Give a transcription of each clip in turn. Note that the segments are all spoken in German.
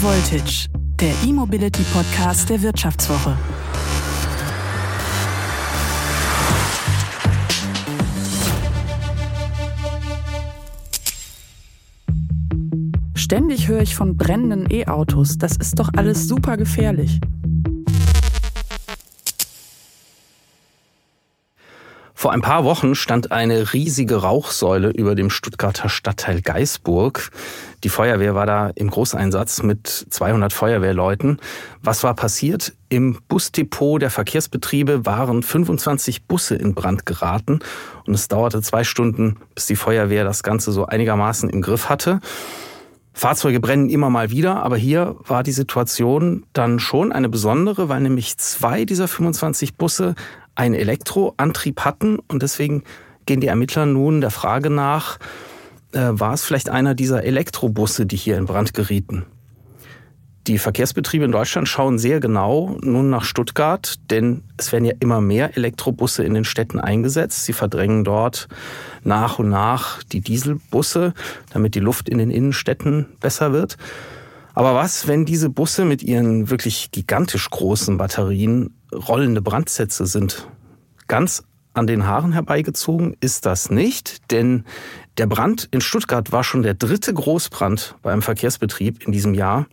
Voltage, der E-Mobility Podcast der Wirtschaftswoche. Ständig höre ich von brennenden E-Autos. Das ist doch alles super gefährlich. Vor ein paar Wochen stand eine riesige Rauchsäule über dem Stuttgarter Stadtteil Geisburg. Die Feuerwehr war da im Großeinsatz mit 200 Feuerwehrleuten. Was war passiert? Im Busdepot der Verkehrsbetriebe waren 25 Busse in Brand geraten und es dauerte zwei Stunden, bis die Feuerwehr das Ganze so einigermaßen im Griff hatte. Fahrzeuge brennen immer mal wieder, aber hier war die Situation dann schon eine besondere, weil nämlich zwei dieser 25 Busse einen Elektroantrieb hatten und deswegen gehen die Ermittler nun der Frage nach, äh, war es vielleicht einer dieser Elektrobusse, die hier in Brand gerieten? Die Verkehrsbetriebe in Deutschland schauen sehr genau nun nach Stuttgart, denn es werden ja immer mehr Elektrobusse in den Städten eingesetzt. Sie verdrängen dort nach und nach die Dieselbusse, damit die Luft in den Innenstädten besser wird. Aber was, wenn diese Busse mit ihren wirklich gigantisch großen Batterien rollende Brandsätze sind? Ganz an den Haaren herbeigezogen ist das nicht, denn der Brand in Stuttgart war schon der dritte Großbrand bei einem Verkehrsbetrieb in diesem Jahr.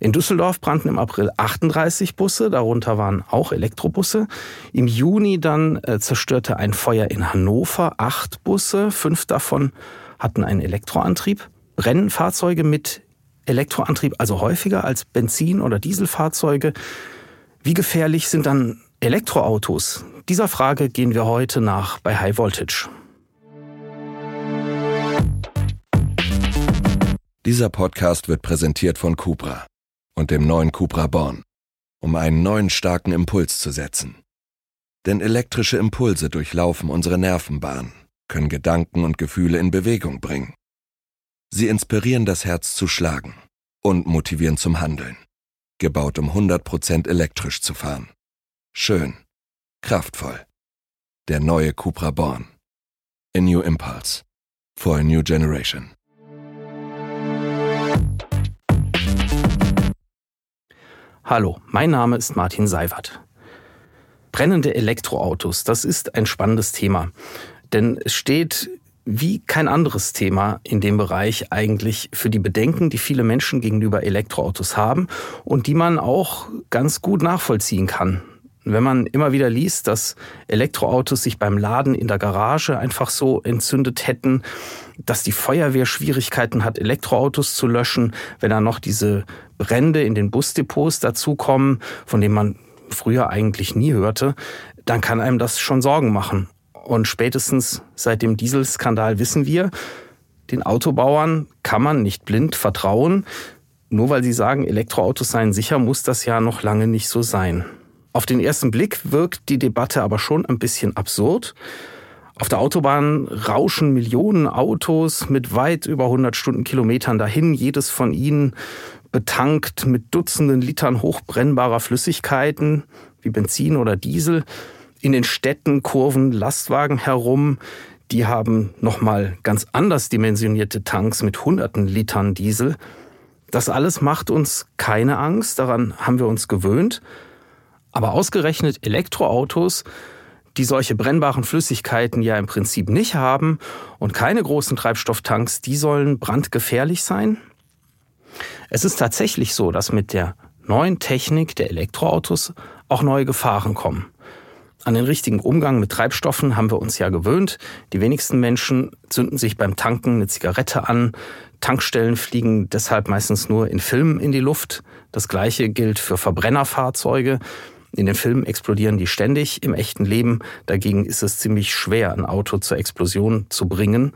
In Düsseldorf brannten im April 38 Busse, darunter waren auch Elektrobusse. Im Juni dann äh, zerstörte ein Feuer in Hannover acht Busse, fünf davon hatten einen Elektroantrieb. Brennen Fahrzeuge mit Elektroantrieb also häufiger als Benzin- oder Dieselfahrzeuge? Wie gefährlich sind dann Elektroautos? Dieser Frage gehen wir heute nach bei High Voltage. Dieser Podcast wird präsentiert von Cupra und dem neuen Cupra Born, um einen neuen starken Impuls zu setzen. Denn elektrische Impulse durchlaufen unsere Nervenbahn, können Gedanken und Gefühle in Bewegung bringen. Sie inspirieren das Herz zu schlagen und motivieren zum Handeln. Gebaut, um 100% elektrisch zu fahren. Schön. Kraftvoll. Der neue Cupra Born. A New Impulse. For a New Generation. Hallo, mein Name ist Martin Seiwert. Brennende Elektroautos, das ist ein spannendes Thema. Denn es steht wie kein anderes Thema in dem Bereich eigentlich für die Bedenken, die viele Menschen gegenüber Elektroautos haben und die man auch ganz gut nachvollziehen kann. Wenn man immer wieder liest, dass Elektroautos sich beim Laden in der Garage einfach so entzündet hätten, dass die Feuerwehr Schwierigkeiten hat, Elektroautos zu löschen, wenn dann noch diese Brände in den Busdepots dazukommen, von denen man früher eigentlich nie hörte, dann kann einem das schon Sorgen machen. Und spätestens seit dem Dieselskandal wissen wir, den Autobauern kann man nicht blind vertrauen. Nur weil sie sagen, Elektroautos seien sicher, muss das ja noch lange nicht so sein. Auf den ersten Blick wirkt die Debatte aber schon ein bisschen absurd. Auf der Autobahn rauschen Millionen Autos mit weit über 100 Stundenkilometern dahin, jedes von ihnen betankt mit Dutzenden Litern hochbrennbarer Flüssigkeiten wie Benzin oder Diesel in den Städten kurven Lastwagen herum. Die haben nochmal ganz anders dimensionierte Tanks mit hunderten Litern Diesel. Das alles macht uns keine Angst, daran haben wir uns gewöhnt. Aber ausgerechnet Elektroautos, die solche brennbaren Flüssigkeiten ja im Prinzip nicht haben und keine großen Treibstofftanks, die sollen brandgefährlich sein? Es ist tatsächlich so, dass mit der neuen Technik der Elektroautos auch neue Gefahren kommen. An den richtigen Umgang mit Treibstoffen haben wir uns ja gewöhnt. Die wenigsten Menschen zünden sich beim Tanken eine Zigarette an. Tankstellen fliegen deshalb meistens nur in Filmen in die Luft. Das gleiche gilt für Verbrennerfahrzeuge. In den Filmen explodieren die ständig, im echten Leben dagegen ist es ziemlich schwer, ein Auto zur Explosion zu bringen.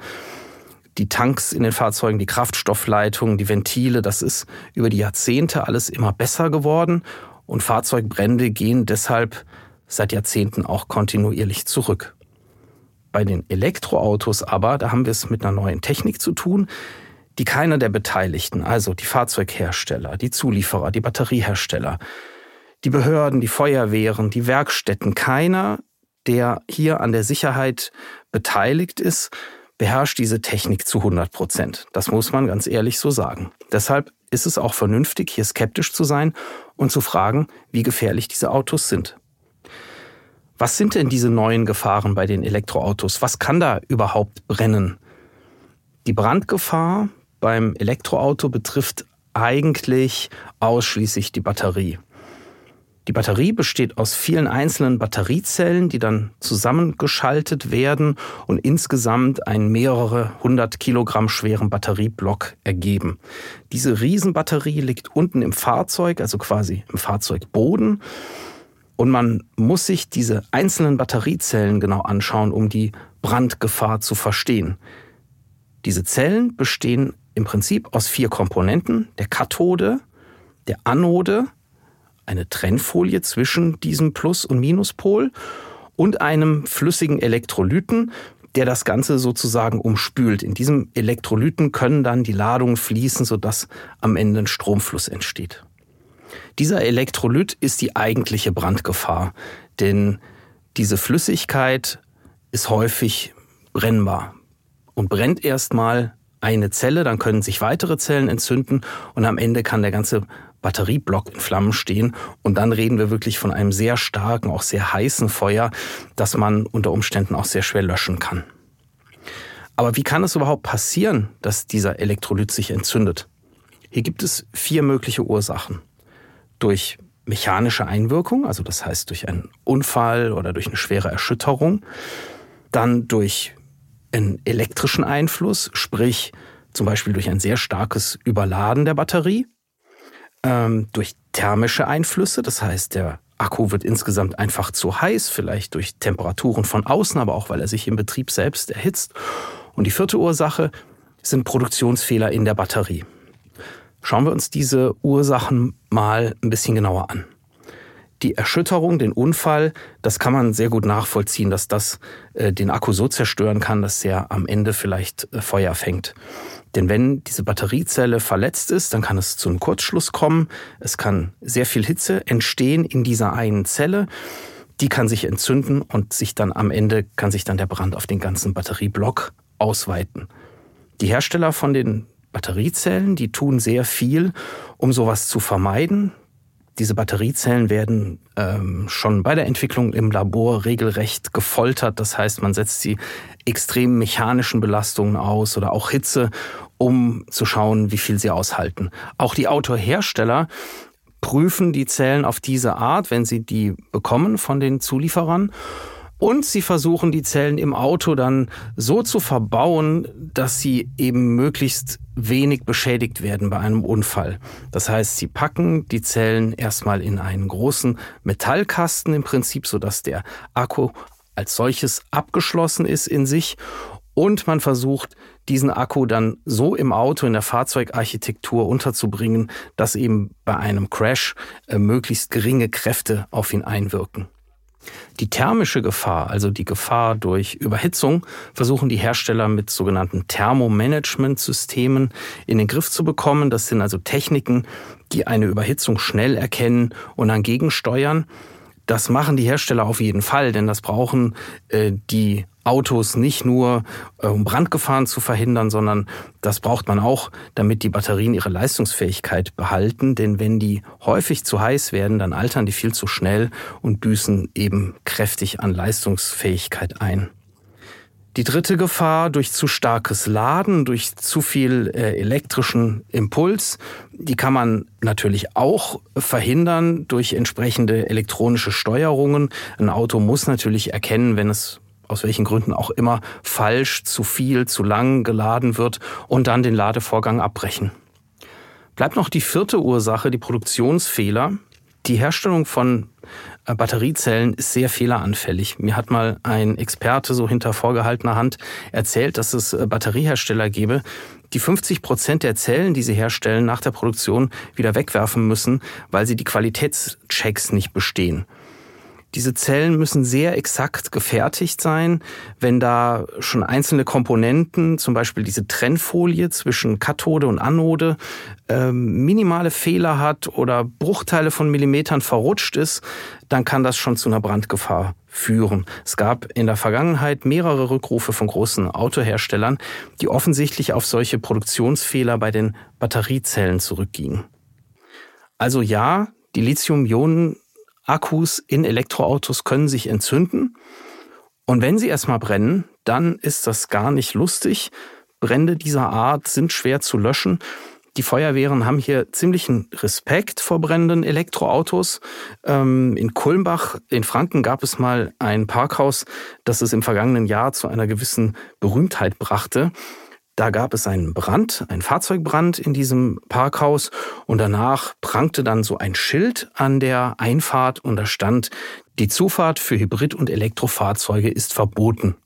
Die Tanks in den Fahrzeugen, die Kraftstoffleitungen, die Ventile, das ist über die Jahrzehnte alles immer besser geworden und Fahrzeugbrände gehen deshalb seit Jahrzehnten auch kontinuierlich zurück. Bei den Elektroautos aber, da haben wir es mit einer neuen Technik zu tun, die keiner der Beteiligten, also die Fahrzeughersteller, die Zulieferer, die Batteriehersteller, die Behörden, die Feuerwehren, die Werkstätten, keiner, der hier an der Sicherheit beteiligt ist, beherrscht diese Technik zu 100 Prozent. Das muss man ganz ehrlich so sagen. Deshalb ist es auch vernünftig, hier skeptisch zu sein und zu fragen, wie gefährlich diese Autos sind. Was sind denn diese neuen Gefahren bei den Elektroautos? Was kann da überhaupt brennen? Die Brandgefahr beim Elektroauto betrifft eigentlich ausschließlich die Batterie. Die Batterie besteht aus vielen einzelnen Batteriezellen, die dann zusammengeschaltet werden und insgesamt einen mehrere hundert Kilogramm schweren Batterieblock ergeben. Diese Riesenbatterie liegt unten im Fahrzeug, also quasi im Fahrzeugboden. Und man muss sich diese einzelnen Batteriezellen genau anschauen, um die Brandgefahr zu verstehen. Diese Zellen bestehen im Prinzip aus vier Komponenten, der Kathode, der Anode, eine Trennfolie zwischen diesem Plus- und Minuspol und einem flüssigen Elektrolyten, der das Ganze sozusagen umspült. In diesem Elektrolyten können dann die Ladungen fließen, sodass am Ende ein Stromfluss entsteht. Dieser Elektrolyt ist die eigentliche Brandgefahr, denn diese Flüssigkeit ist häufig brennbar und brennt erstmal eine Zelle, dann können sich weitere Zellen entzünden und am Ende kann der ganze Batterieblock in Flammen stehen. Und dann reden wir wirklich von einem sehr starken, auch sehr heißen Feuer, das man unter Umständen auch sehr schwer löschen kann. Aber wie kann es überhaupt passieren, dass dieser Elektrolyt sich entzündet? Hier gibt es vier mögliche Ursachen. Durch mechanische Einwirkung, also das heißt durch einen Unfall oder durch eine schwere Erschütterung, dann durch einen elektrischen Einfluss, sprich zum Beispiel durch ein sehr starkes Überladen der Batterie, ähm, durch thermische Einflüsse, das heißt der Akku wird insgesamt einfach zu heiß, vielleicht durch Temperaturen von außen, aber auch weil er sich im Betrieb selbst erhitzt. Und die vierte Ursache sind Produktionsfehler in der Batterie. Schauen wir uns diese Ursachen mal ein bisschen genauer an die Erschütterung, den Unfall, das kann man sehr gut nachvollziehen, dass das äh, den Akku so zerstören kann, dass er am Ende vielleicht äh, Feuer fängt. Denn wenn diese Batteriezelle verletzt ist, dann kann es zu einem Kurzschluss kommen. Es kann sehr viel Hitze entstehen in dieser einen Zelle. Die kann sich entzünden und sich dann am Ende kann sich dann der Brand auf den ganzen Batterieblock ausweiten. Die Hersteller von den Batteriezellen, die tun sehr viel, um sowas zu vermeiden. Diese Batteriezellen werden ähm, schon bei der Entwicklung im Labor regelrecht gefoltert. Das heißt, man setzt sie extrem mechanischen Belastungen aus oder auch Hitze, um zu schauen, wie viel sie aushalten. Auch die Autohersteller prüfen die Zellen auf diese Art, wenn sie die bekommen von den Zulieferern. Und sie versuchen die Zellen im Auto dann so zu verbauen, dass sie eben möglichst wenig beschädigt werden bei einem Unfall. Das heißt, sie packen die Zellen erstmal in einen großen Metallkasten im Prinzip, sodass der Akku als solches abgeschlossen ist in sich und man versucht, diesen Akku dann so im Auto, in der Fahrzeugarchitektur unterzubringen, dass eben bei einem Crash äh, möglichst geringe Kräfte auf ihn einwirken. Die thermische Gefahr, also die Gefahr durch Überhitzung, versuchen die Hersteller mit sogenannten Thermomanagement-Systemen in den Griff zu bekommen. Das sind also Techniken, die eine Überhitzung schnell erkennen und dann gegensteuern. Das machen die Hersteller auf jeden Fall, denn das brauchen äh, die Autos nicht nur, äh, um Brandgefahren zu verhindern, sondern das braucht man auch, damit die Batterien ihre Leistungsfähigkeit behalten. Denn wenn die häufig zu heiß werden, dann altern die viel zu schnell und büßen eben kräftig an Leistungsfähigkeit ein. Die dritte Gefahr durch zu starkes Laden, durch zu viel äh, elektrischen Impuls, die kann man natürlich auch verhindern durch entsprechende elektronische Steuerungen. Ein Auto muss natürlich erkennen, wenn es aus welchen Gründen auch immer falsch, zu viel, zu lang geladen wird und dann den Ladevorgang abbrechen. Bleibt noch die vierte Ursache, die Produktionsfehler. Die Herstellung von Batteriezellen ist sehr fehleranfällig. Mir hat mal ein Experte so hinter vorgehaltener Hand erzählt, dass es äh, Batteriehersteller gäbe, die 50 Prozent der Zellen, die sie herstellen, nach der Produktion wieder wegwerfen müssen, weil sie die Qualitätschecks nicht bestehen. Diese Zellen müssen sehr exakt gefertigt sein. Wenn da schon einzelne Komponenten, zum Beispiel diese Trennfolie zwischen Kathode und Anode, ähm, minimale Fehler hat oder Bruchteile von Millimetern verrutscht ist, dann kann das schon zu einer Brandgefahr führen. Es gab in der Vergangenheit mehrere Rückrufe von großen Autoherstellern, die offensichtlich auf solche Produktionsfehler bei den Batteriezellen zurückgingen. Also ja, die Lithium-Ionen-Akkus in Elektroautos können sich entzünden. Und wenn sie erstmal brennen, dann ist das gar nicht lustig. Brände dieser Art sind schwer zu löschen die Feuerwehren haben hier ziemlichen Respekt vor brennenden Elektroautos. Ähm, in Kulmbach in Franken gab es mal ein Parkhaus, das es im vergangenen Jahr zu einer gewissen Berühmtheit brachte. Da gab es einen Brand, einen Fahrzeugbrand in diesem Parkhaus und danach prangte dann so ein Schild an der Einfahrt und da stand, die Zufahrt für Hybrid- und Elektrofahrzeuge ist verboten.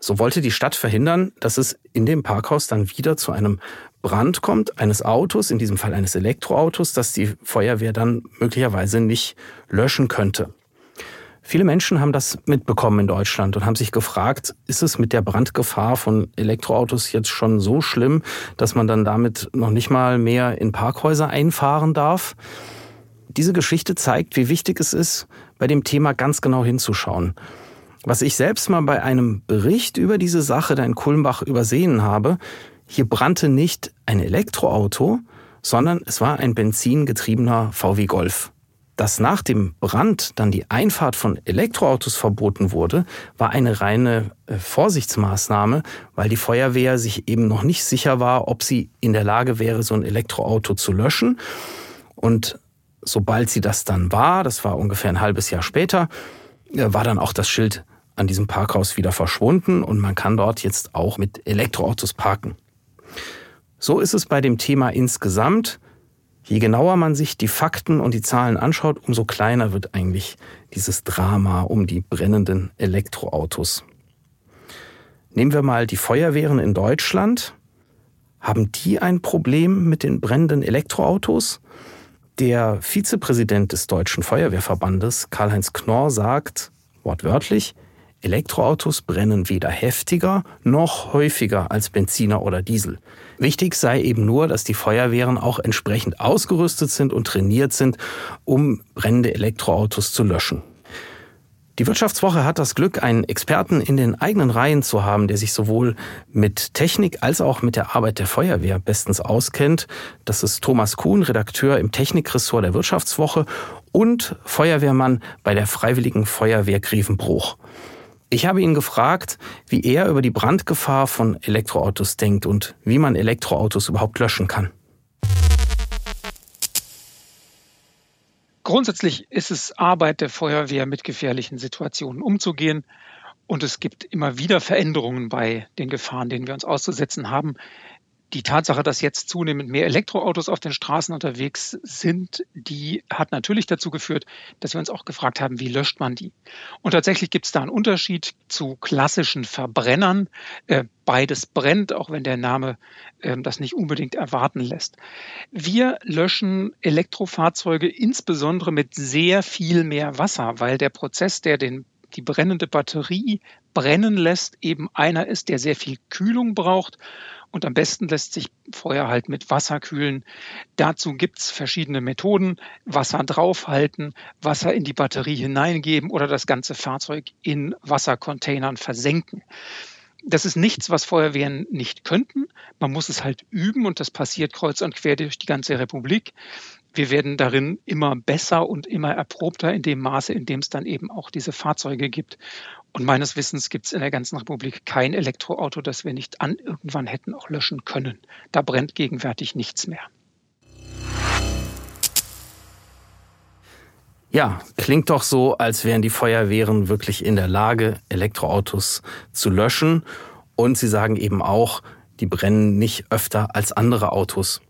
So wollte die Stadt verhindern, dass es in dem Parkhaus dann wieder zu einem Brand kommt eines Autos, in diesem Fall eines Elektroautos, das die Feuerwehr dann möglicherweise nicht löschen könnte. Viele Menschen haben das mitbekommen in Deutschland und haben sich gefragt, ist es mit der Brandgefahr von Elektroautos jetzt schon so schlimm, dass man dann damit noch nicht mal mehr in Parkhäuser einfahren darf? Diese Geschichte zeigt, wie wichtig es ist, bei dem Thema ganz genau hinzuschauen. Was ich selbst mal bei einem Bericht über diese Sache da in Kulmbach übersehen habe, hier brannte nicht ein Elektroauto, sondern es war ein benzingetriebener VW Golf. Dass nach dem Brand dann die Einfahrt von Elektroautos verboten wurde, war eine reine äh, Vorsichtsmaßnahme, weil die Feuerwehr sich eben noch nicht sicher war, ob sie in der Lage wäre, so ein Elektroauto zu löschen. Und sobald sie das dann war, das war ungefähr ein halbes Jahr später, äh, war dann auch das Schild an diesem Parkhaus wieder verschwunden und man kann dort jetzt auch mit Elektroautos parken. So ist es bei dem Thema insgesamt. Je genauer man sich die Fakten und die Zahlen anschaut, umso kleiner wird eigentlich dieses Drama um die brennenden Elektroautos. Nehmen wir mal die Feuerwehren in Deutschland. Haben die ein Problem mit den brennenden Elektroautos? Der Vizepräsident des Deutschen Feuerwehrverbandes, Karl-Heinz Knorr, sagt wortwörtlich, Elektroautos brennen weder heftiger noch häufiger als Benziner oder Diesel. Wichtig sei eben nur, dass die Feuerwehren auch entsprechend ausgerüstet sind und trainiert sind, um brennende Elektroautos zu löschen. Die Wirtschaftswoche hat das Glück, einen Experten in den eigenen Reihen zu haben, der sich sowohl mit Technik als auch mit der Arbeit der Feuerwehr bestens auskennt. Das ist Thomas Kuhn, Redakteur im Technikressort der Wirtschaftswoche und Feuerwehrmann bei der Freiwilligen Feuerwehr Grevenbruch. Ich habe ihn gefragt, wie er über die Brandgefahr von Elektroautos denkt und wie man Elektroautos überhaupt löschen kann. Grundsätzlich ist es Arbeit der Feuerwehr, mit gefährlichen Situationen umzugehen. Und es gibt immer wieder Veränderungen bei den Gefahren, denen wir uns auszusetzen haben die Tatsache, dass jetzt zunehmend mehr Elektroautos auf den Straßen unterwegs sind, die hat natürlich dazu geführt, dass wir uns auch gefragt haben, wie löscht man die? Und tatsächlich gibt es da einen Unterschied zu klassischen Verbrennern. Äh, beides brennt, auch wenn der Name äh, das nicht unbedingt erwarten lässt. Wir löschen Elektrofahrzeuge insbesondere mit sehr viel mehr Wasser, weil der Prozess, der den die brennende Batterie brennen lässt, eben einer ist, der sehr viel Kühlung braucht und am besten lässt sich Feuer halt mit Wasser kühlen. Dazu gibt's verschiedene Methoden. Wasser draufhalten, Wasser in die Batterie hineingeben oder das ganze Fahrzeug in Wassercontainern versenken. Das ist nichts, was Feuerwehren nicht könnten. Man muss es halt üben und das passiert kreuz und quer durch die ganze Republik wir werden darin immer besser und immer erprobter in dem Maße, in dem es dann eben auch diese Fahrzeuge gibt. Und meines Wissens gibt es in der ganzen Republik kein Elektroauto, das wir nicht an irgendwann hätten auch löschen können. Da brennt gegenwärtig nichts mehr. Ja, klingt doch so, als wären die Feuerwehren wirklich in der Lage, Elektroautos zu löschen. Und sie sagen eben auch, die brennen nicht öfter als andere Autos.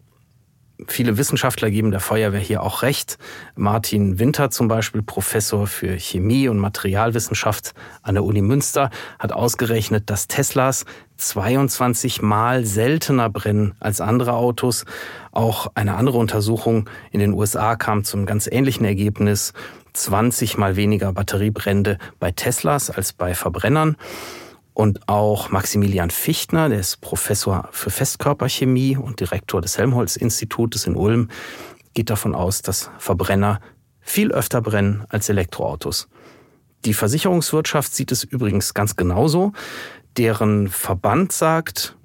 Viele Wissenschaftler geben der Feuerwehr hier auch recht. Martin Winter zum Beispiel, Professor für Chemie und Materialwissenschaft an der Uni Münster, hat ausgerechnet, dass Teslas 22 Mal seltener brennen als andere Autos. Auch eine andere Untersuchung in den USA kam zum ganz ähnlichen Ergebnis. 20 mal weniger Batteriebrände bei Teslas als bei Verbrennern. Und auch Maximilian Fichtner, der ist Professor für Festkörperchemie und Direktor des Helmholtz-Institutes in Ulm, geht davon aus, dass Verbrenner viel öfter brennen als Elektroautos. Die Versicherungswirtschaft sieht es übrigens ganz genauso. Deren Verband sagt,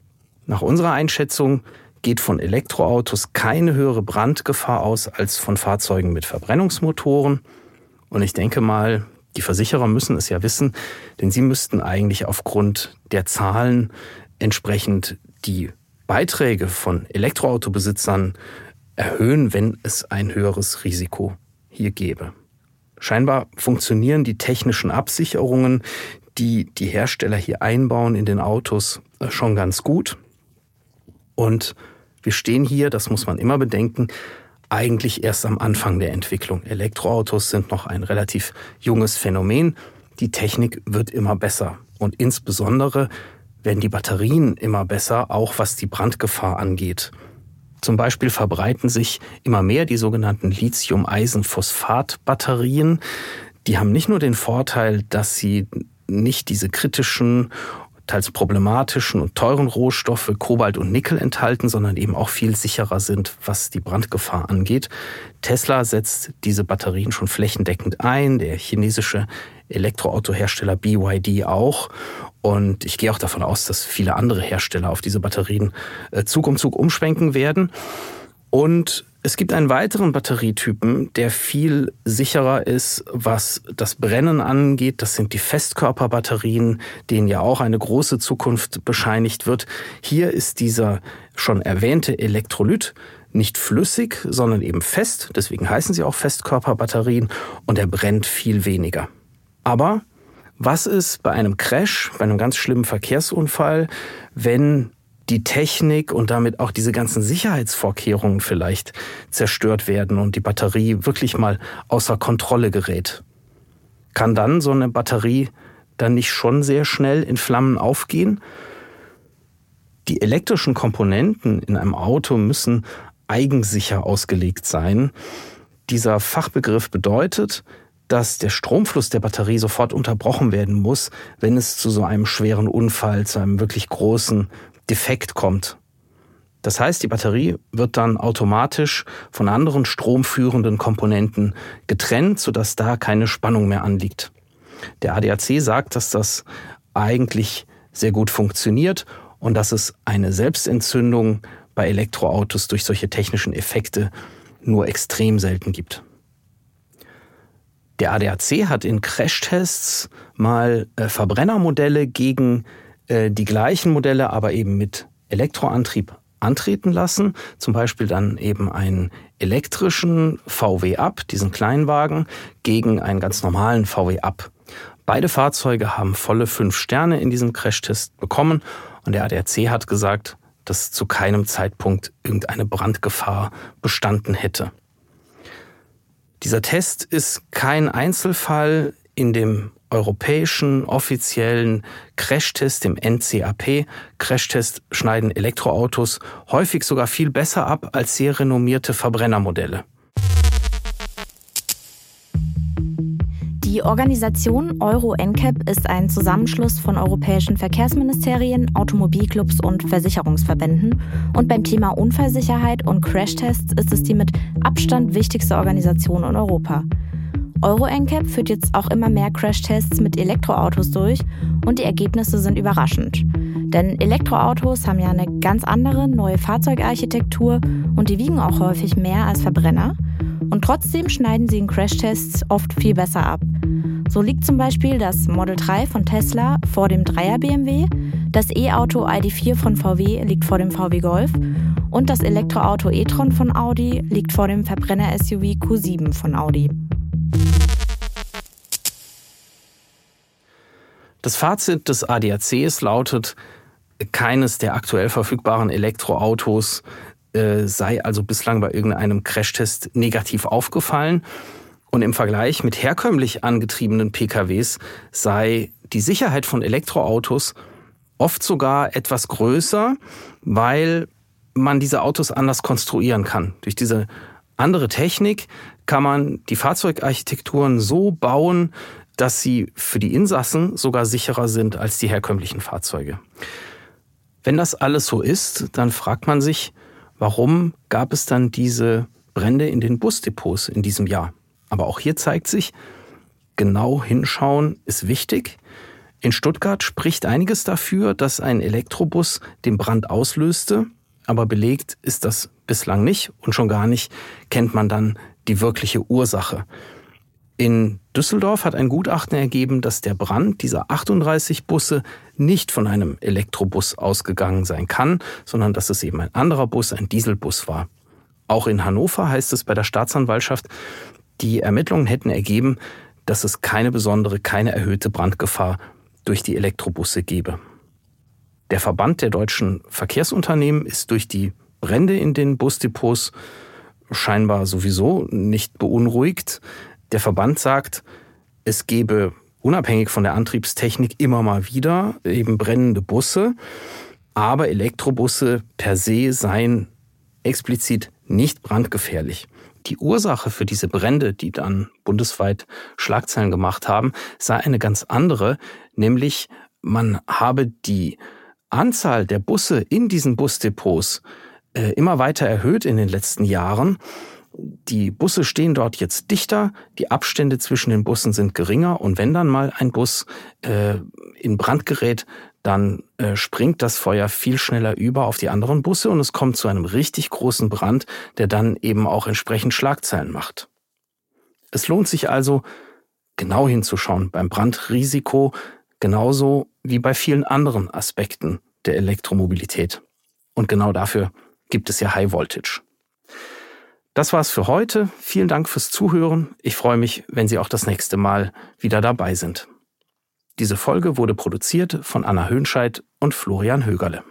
nach unserer Einschätzung geht von Elektroautos keine höhere Brandgefahr aus als von Fahrzeugen mit Verbrennungsmotoren. Und ich denke mal, die Versicherer müssen es ja wissen, denn sie müssten eigentlich aufgrund der Zahlen entsprechend die Beiträge von Elektroautobesitzern erhöhen, wenn es ein höheres Risiko hier gäbe. Scheinbar funktionieren die technischen Absicherungen, die die Hersteller hier einbauen in den Autos, äh, schon ganz gut. Und wir stehen hier, das muss man immer bedenken, eigentlich erst am Anfang der Entwicklung. Elektroautos sind noch ein relativ junges Phänomen. Die Technik wird immer besser. Und insbesondere werden die Batterien immer besser, auch was die Brandgefahr angeht. Zum Beispiel verbreiten sich immer mehr die sogenannten Lithium-Eisenphosphat-Batterien. Die haben nicht nur den Vorteil, dass sie nicht diese kritischen teils problematischen und teuren Rohstoffe Kobalt und Nickel enthalten, sondern eben auch viel sicherer sind, was die Brandgefahr angeht. Tesla setzt diese Batterien schon flächendeckend ein, der chinesische Elektroautohersteller BYD auch. Und ich gehe auch davon aus, dass viele andere Hersteller auf diese Batterien äh, Zug um Zug umschwenken werden. Und es gibt einen weiteren Batterietypen, der viel sicherer ist, was das Brennen angeht. Das sind die Festkörperbatterien, denen ja auch eine große Zukunft bescheinigt wird. Hier ist dieser schon erwähnte Elektrolyt nicht flüssig, sondern eben fest. Deswegen heißen sie auch Festkörperbatterien und er brennt viel weniger. Aber was ist bei einem Crash, bei einem ganz schlimmen Verkehrsunfall, wenn die Technik und damit auch diese ganzen Sicherheitsvorkehrungen vielleicht zerstört werden und die Batterie wirklich mal außer Kontrolle gerät. Kann dann so eine Batterie dann nicht schon sehr schnell in Flammen aufgehen? Die elektrischen Komponenten in einem Auto müssen eigensicher ausgelegt sein. Dieser Fachbegriff bedeutet, dass der Stromfluss der Batterie sofort unterbrochen werden muss, wenn es zu so einem schweren Unfall, zu einem wirklich großen Defekt kommt. Das heißt, die Batterie wird dann automatisch von anderen stromführenden Komponenten getrennt, sodass da keine Spannung mehr anliegt. Der ADAC sagt, dass das eigentlich sehr gut funktioniert und dass es eine Selbstentzündung bei Elektroautos durch solche technischen Effekte nur extrem selten gibt. Der ADAC hat in Crashtests mal äh, Verbrennermodelle gegen äh, die gleichen Modelle, aber eben mit Elektroantrieb antreten lassen. Zum Beispiel dann eben einen elektrischen VW Up, diesen Kleinwagen, gegen einen ganz normalen VW Up. Beide Fahrzeuge haben volle fünf Sterne in diesem Crashtest bekommen und der ADAC hat gesagt, dass zu keinem Zeitpunkt irgendeine Brandgefahr bestanden hätte. Dieser Test ist kein Einzelfall in dem europäischen offiziellen Crashtest, dem NCAP. Crashtest schneiden Elektroautos häufig sogar viel besser ab als sehr renommierte Verbrennermodelle. Die Organisation Euro NCAP ist ein Zusammenschluss von europäischen Verkehrsministerien, Automobilclubs und Versicherungsverbänden. Und beim Thema Unfallsicherheit und Crashtests ist es die mit Abstand wichtigste Organisation in Europa. Euro NCAP führt jetzt auch immer mehr Crashtests mit Elektroautos durch und die Ergebnisse sind überraschend. Denn Elektroautos haben ja eine ganz andere neue Fahrzeugarchitektur und die wiegen auch häufig mehr als Verbrenner. Und trotzdem schneiden sie in Crashtests oft viel besser ab. So liegt zum Beispiel das Model 3 von Tesla vor dem 3er BMW, das E-Auto ID4 von VW liegt vor dem VW Golf und das Elektroauto e-tron von Audi liegt vor dem Verbrenner-SUV Q7 von Audi. Das Fazit des ADACs lautet, keines der aktuell verfügbaren Elektroautos äh, sei also bislang bei irgendeinem Crashtest negativ aufgefallen. Und im Vergleich mit herkömmlich angetriebenen PKWs sei die Sicherheit von Elektroautos oft sogar etwas größer, weil man diese Autos anders konstruieren kann. Durch diese andere Technik kann man die Fahrzeugarchitekturen so bauen, dass sie für die Insassen sogar sicherer sind als die herkömmlichen Fahrzeuge. Wenn das alles so ist, dann fragt man sich, warum gab es dann diese Brände in den Busdepots in diesem Jahr? Aber auch hier zeigt sich, genau hinschauen ist wichtig. In Stuttgart spricht einiges dafür, dass ein Elektrobus den Brand auslöste, aber belegt ist das bislang nicht und schon gar nicht kennt man dann die wirkliche Ursache. In Düsseldorf hat ein Gutachten ergeben, dass der Brand dieser 38 Busse nicht von einem Elektrobus ausgegangen sein kann, sondern dass es eben ein anderer Bus, ein Dieselbus war. Auch in Hannover heißt es bei der Staatsanwaltschaft, die Ermittlungen hätten ergeben, dass es keine besondere, keine erhöhte Brandgefahr durch die Elektrobusse gebe. Der Verband der deutschen Verkehrsunternehmen ist durch die Brände in den Busdepots scheinbar sowieso nicht beunruhigt. Der Verband sagt, es gebe unabhängig von der Antriebstechnik immer mal wieder eben brennende Busse, aber Elektrobusse per se seien explizit nicht brandgefährlich. Die Ursache für diese Brände, die dann bundesweit Schlagzeilen gemacht haben, sei eine ganz andere, nämlich man habe die Anzahl der Busse in diesen Busdepots äh, immer weiter erhöht in den letzten Jahren. Die Busse stehen dort jetzt dichter, die Abstände zwischen den Bussen sind geringer und wenn dann mal ein Bus äh, in Brand gerät, dann äh, springt das Feuer viel schneller über auf die anderen Busse und es kommt zu einem richtig großen Brand, der dann eben auch entsprechend Schlagzeilen macht. Es lohnt sich also, genau hinzuschauen beim Brandrisiko, genauso wie bei vielen anderen Aspekten der Elektromobilität. Und genau dafür gibt es ja High Voltage. Das war's für heute. Vielen Dank fürs Zuhören. Ich freue mich, wenn Sie auch das nächste Mal wieder dabei sind. Diese Folge wurde produziert von Anna Höhnscheid und Florian Högerle.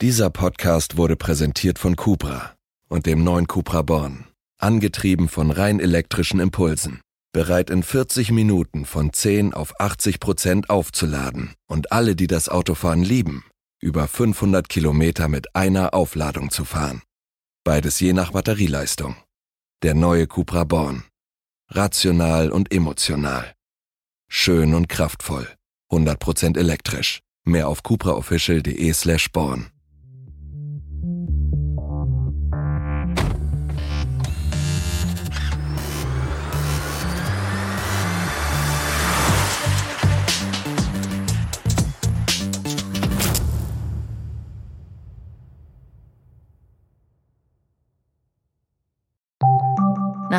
Dieser Podcast wurde präsentiert von Cupra und dem neuen Cupra Born. Angetrieben von rein elektrischen Impulsen bereit in 40 Minuten von 10 auf 80 Prozent aufzuladen und alle, die das Autofahren lieben, über 500 Kilometer mit einer Aufladung zu fahren. Beides je nach Batterieleistung. Der neue Cupra Born. Rational und emotional. Schön und kraftvoll. 100% elektrisch. Mehr auf cupraofficial.de slash born.